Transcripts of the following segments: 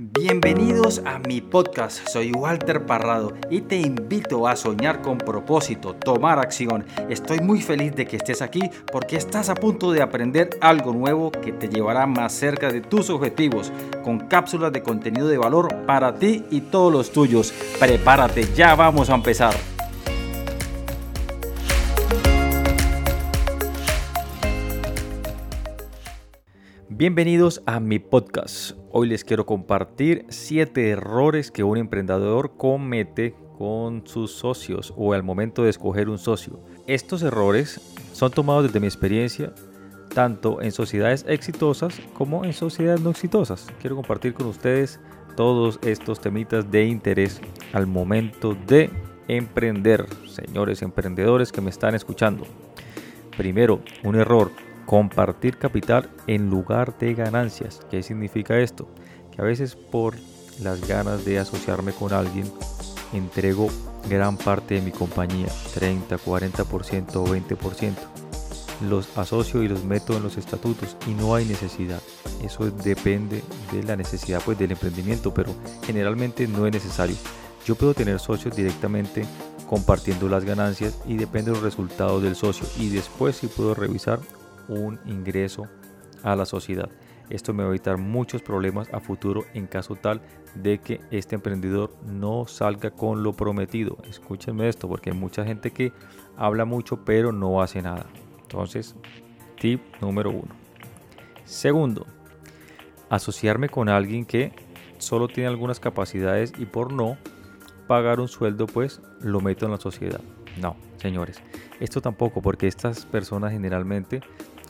Bienvenidos a mi podcast, soy Walter Parrado y te invito a soñar con propósito, tomar acción. Estoy muy feliz de que estés aquí porque estás a punto de aprender algo nuevo que te llevará más cerca de tus objetivos, con cápsulas de contenido de valor para ti y todos los tuyos. Prepárate, ya vamos a empezar. Bienvenidos a mi podcast. Hoy les quiero compartir 7 errores que un emprendedor comete con sus socios o al momento de escoger un socio. Estos errores son tomados desde mi experiencia tanto en sociedades exitosas como en sociedades no exitosas. Quiero compartir con ustedes todos estos temitas de interés al momento de emprender, señores emprendedores que me están escuchando. Primero, un error compartir capital en lugar de ganancias. ¿Qué significa esto? Que a veces por las ganas de asociarme con alguien, entrego gran parte de mi compañía, 30, 40% o 20%. Los asocio y los meto en los estatutos y no hay necesidad. Eso depende de la necesidad pues, del emprendimiento, pero generalmente no es necesario. Yo puedo tener socios directamente compartiendo las ganancias y depende de los resultados del socio y después sí puedo revisar un ingreso a la sociedad. Esto me va a evitar muchos problemas a futuro en caso tal de que este emprendedor no salga con lo prometido. Escúchenme esto porque hay mucha gente que habla mucho pero no hace nada. Entonces, tip número uno. Segundo, asociarme con alguien que solo tiene algunas capacidades y por no pagar un sueldo pues lo meto en la sociedad. No, señores, esto tampoco porque estas personas generalmente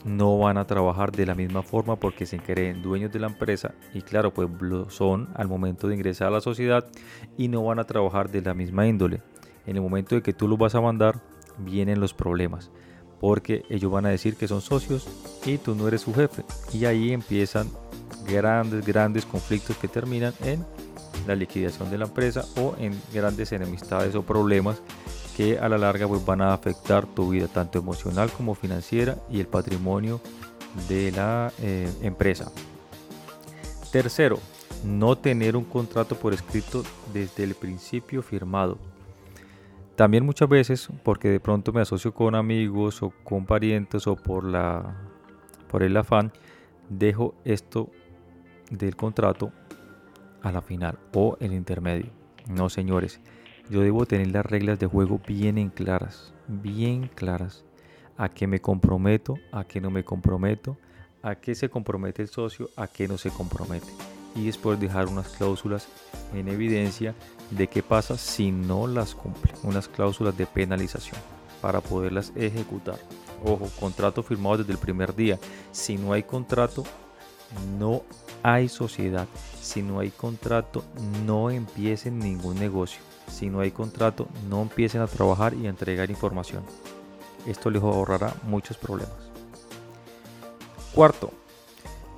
no van a trabajar de la misma forma porque se creen dueños de la empresa y claro, pues lo son al momento de ingresar a la sociedad y no van a trabajar de la misma índole. En el momento de que tú los vas a mandar, vienen los problemas porque ellos van a decir que son socios y tú no eres su jefe y ahí empiezan grandes, grandes conflictos que terminan en la liquidación de la empresa o en grandes enemistades o problemas que a la larga pues, van a afectar tu vida tanto emocional como financiera y el patrimonio de la eh, empresa. Tercero, no tener un contrato por escrito desde el principio firmado. También muchas veces, porque de pronto me asocio con amigos o con parientes o por, la, por el afán, dejo esto del contrato a la final o el intermedio. No, señores, yo debo tener las reglas de juego bien en claras, bien claras. A qué me comprometo, a qué no me comprometo, a qué se compromete el socio, a qué no se compromete. Y después dejar unas cláusulas en evidencia de qué pasa si no las cumple. Unas cláusulas de penalización para poderlas ejecutar. Ojo, contrato firmado desde el primer día. Si no hay contrato, no hay sociedad. Si no hay contrato, no empiecen ningún negocio. Si no hay contrato, no empiecen a trabajar y a entregar información. Esto les ahorrará muchos problemas. Cuarto,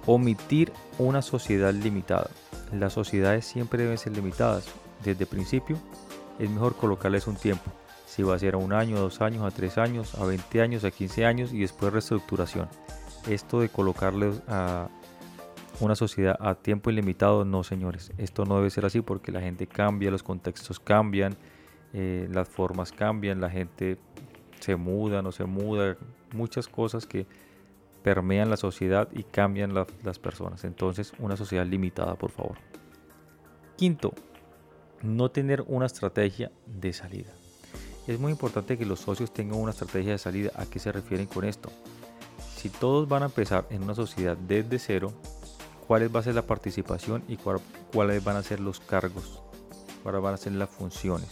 omitir una sociedad limitada. Las sociedades siempre deben ser limitadas. Desde el principio es mejor colocarles un tiempo. Si va a ser a un año, a dos años, a tres años, a 20 años, a 15 años y después reestructuración. Esto de colocarles a una sociedad a tiempo ilimitado, no señores, esto no debe ser así porque la gente cambia, los contextos cambian, eh, las formas cambian, la gente se muda, no se muda, muchas cosas que permean la sociedad y cambian las personas. Entonces, una sociedad limitada, por favor. Quinto, no tener una estrategia de salida. Es muy importante que los socios tengan una estrategia de salida. ¿A qué se refieren con esto? Si todos van a empezar en una sociedad desde cero, cuáles va a ser la participación y cuáles van a ser los cargos, cuáles van a ser las funciones.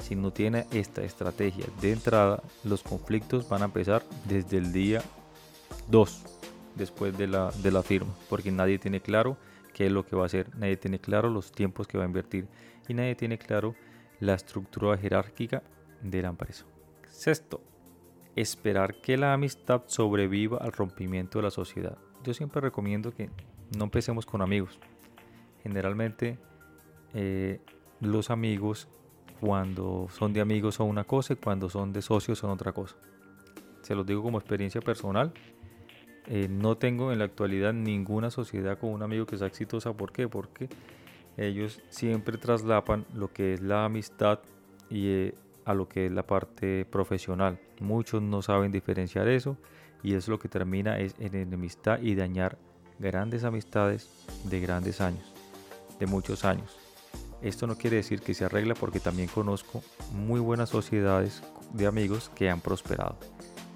Si no tiene esta estrategia de entrada, los conflictos van a empezar desde el día 2, después de la, de la firma, porque nadie tiene claro qué es lo que va a hacer, nadie tiene claro los tiempos que va a invertir y nadie tiene claro la estructura jerárquica de la empresa. Sexto, esperar que la amistad sobreviva al rompimiento de la sociedad. Yo siempre recomiendo que no empecemos con amigos. Generalmente eh, los amigos cuando son de amigos son una cosa y cuando son de socios son otra cosa. Se los digo como experiencia personal. Eh, no tengo en la actualidad ninguna sociedad con un amigo que sea exitosa. ¿Por qué? Porque ellos siempre traslapan lo que es la amistad y eh, a lo que es la parte profesional. Muchos no saben diferenciar eso y es lo que termina es en enemistad y dañar grandes amistades de grandes años, de muchos años. Esto no quiere decir que se arregla porque también conozco muy buenas sociedades de amigos que han prosperado.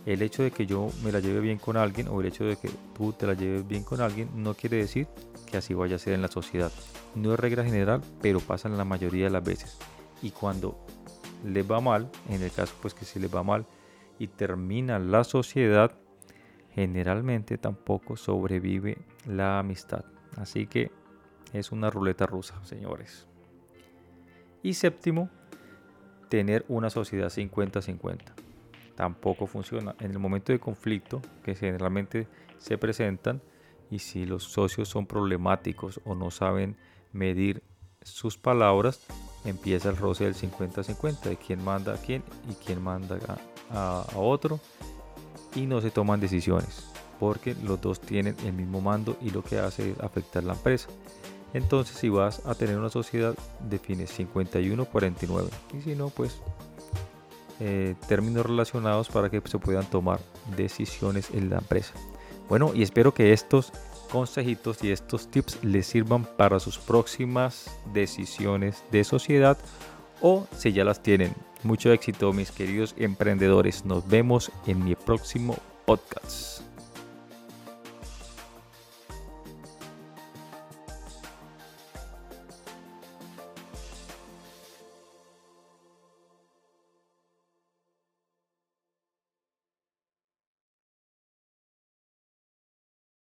El hecho de que yo me la lleve bien con alguien o el hecho de que tú te la lleves bien con alguien no quiere decir que así vaya a ser en la sociedad. No es regla general, pero pasa en la mayoría de las veces. Y cuando le va mal, en el caso pues que si le va mal y termina la sociedad, generalmente tampoco sobrevive la amistad. Así que es una ruleta rusa, señores. Y séptimo, tener una sociedad 50-50. Tampoco funciona. En el momento de conflicto, que generalmente se presentan, y si los socios son problemáticos o no saben medir sus palabras, empieza el roce del 50-50, de quién manda a quién y quién manda a, otro, y no se toman decisiones, porque los dos tienen el mismo mando y lo que hace es afectar la empresa. Entonces si vas a tener una sociedad, defines 51-49. Y si no, pues eh, términos relacionados para que se puedan tomar decisiones en la empresa. Bueno, y espero que estos consejitos y estos tips les sirvan para sus próximas decisiones de sociedad o si ya las tienen. Mucho éxito mis queridos emprendedores. Nos vemos en mi próximo podcast.